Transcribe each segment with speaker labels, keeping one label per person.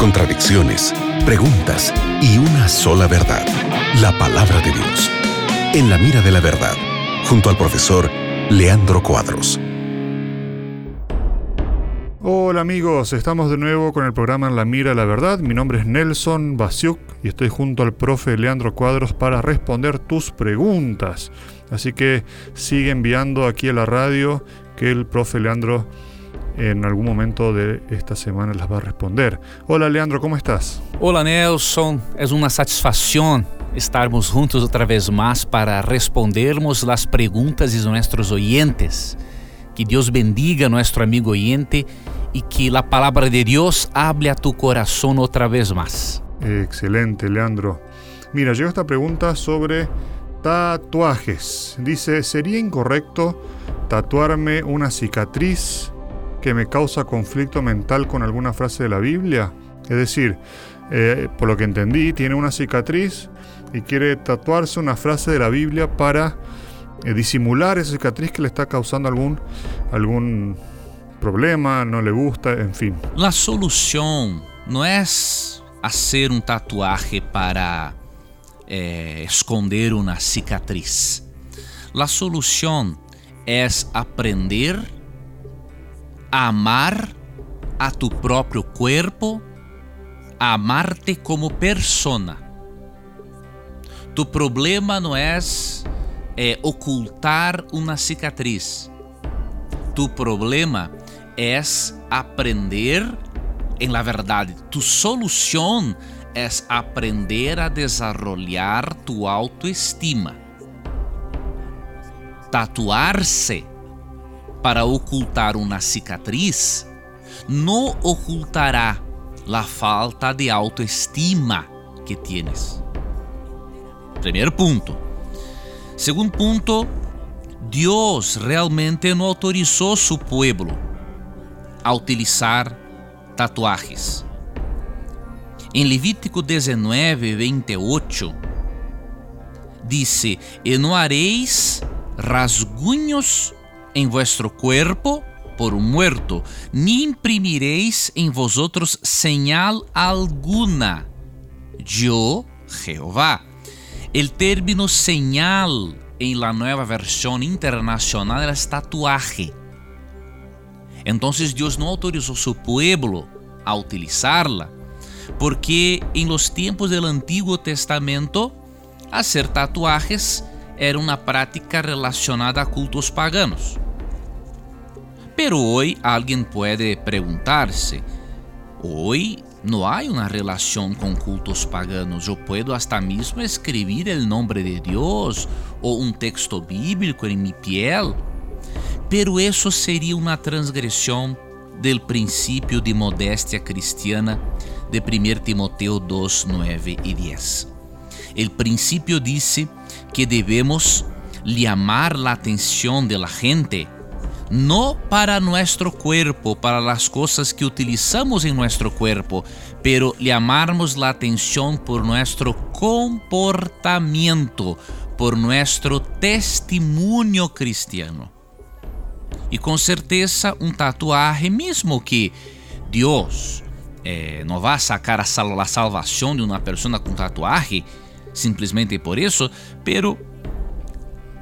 Speaker 1: contradicciones, preguntas y una sola verdad, la palabra de Dios. En la mira de la verdad, junto al profesor Leandro Cuadros.
Speaker 2: Hola amigos, estamos de nuevo con el programa la Mira la Verdad. Mi nombre es Nelson Basiuk y estoy junto al profe Leandro Cuadros para responder tus preguntas. Así que sigue enviando aquí a la radio que el profe Leandro en algún momento de esta semana las va a responder. Hola Leandro, ¿cómo estás?
Speaker 3: Hola Nelson, es una satisfacción estarmos juntos otra vez más para respondermos las preguntas de nuestros oyentes. Que Dios bendiga a nuestro amigo oyente y que la palabra de Dios hable a tu corazón otra vez más.
Speaker 2: Excelente, Leandro. Mira, llegó esta pregunta sobre tatuajes. Dice, ¿sería incorrecto tatuarme una cicatriz que me causa conflicto mental con alguna frase de la Biblia. Es decir, eh, por lo que entendí, tiene una cicatriz y quiere tatuarse una frase de la Biblia para eh, disimular esa cicatriz que le está causando algún, algún problema, no le gusta, en fin.
Speaker 3: La solución no es hacer un tatuaje para eh, esconder una cicatriz. La solución es aprender amar a tu próprio corpo, amarte como persona. Tu problema não é, é ocultar uma cicatriz. Tu problema é aprender, em la verdade, tu solução é aprender a desarrollar tu autoestima. Tatuar-se para ocultar uma cicatriz não ocultará a falta de autoestima que tienes. Primeiro ponto. Segundo ponto, Deus realmente não autorizou seu povo a utilizar tatuagens. Em Levítico 19, 28, disse: E não hareis rasgunhos em vuestro cuerpo por um muerto, ni imprimiréis em vosotros señal alguna. Yo, Jehová. El término señal en la nueva versión internacional es tatuaje. Entonces Dios no autorizó su pueblo a utilizarla, porque en los tiempos del Antiguo Testamento, hacer tatuajes era uma prática relacionada a cultos paganos. Pero hoy alguien puede preguntarse, hoy no hay una relación con cultos paganos. Yo puedo hasta mismo escribir el nombre de Dios o un texto bíblico en mi piel. Pero eso sería una transgresión del principio de modestia cristiana de 1 Timoteo 2, 9 y 10. El principio dice que debemos llamar la atención de la gente, no para nuestro cuerpo, para las cosas que utilizamos en nuestro cuerpo, pero llamarnos la atención por nuestro comportamiento, por nuestro testimonio cristiano. E com certeza um tatuaje, mesmo que Deus eh, não vá sacar a, sal a salvação de uma pessoa com tatuaje, simplesmente por isso, pero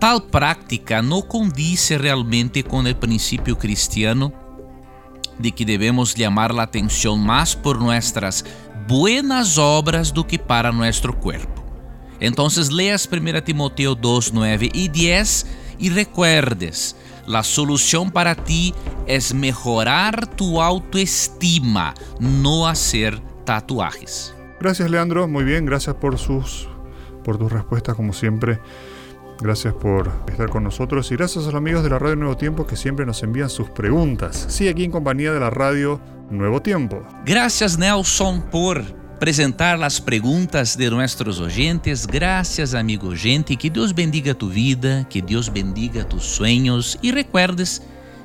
Speaker 3: tal prática não condice realmente com o princípio cristiano de que devemos chamar a atenção mais por nossas buenas obras do que para nosso corpo. Então, leas 1 Timoteo 2, 9 e 10 e recuerdes, a solução para ti é melhorar tu autoestima, não hacer tatuajes.
Speaker 2: Gracias Leandro, muy bien, gracias por sus por tus respuestas como siempre. Gracias por estar con nosotros y gracias a los amigos de la Radio Nuevo Tiempo que siempre nos envían sus preguntas. Sí, aquí en compañía de la Radio Nuevo Tiempo.
Speaker 3: Gracias Nelson por presentar as perguntas de nossos oyentes. Gracias, amigo gente. Que Deus bendiga tu vida, que Deus bendiga tus sueños e recuerdes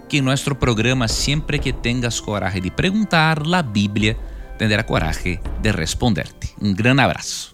Speaker 3: que em nosso programa, sempre que tengas coragem de perguntar, a Bíblia tendrá coragem de responderte. Um grande abraço.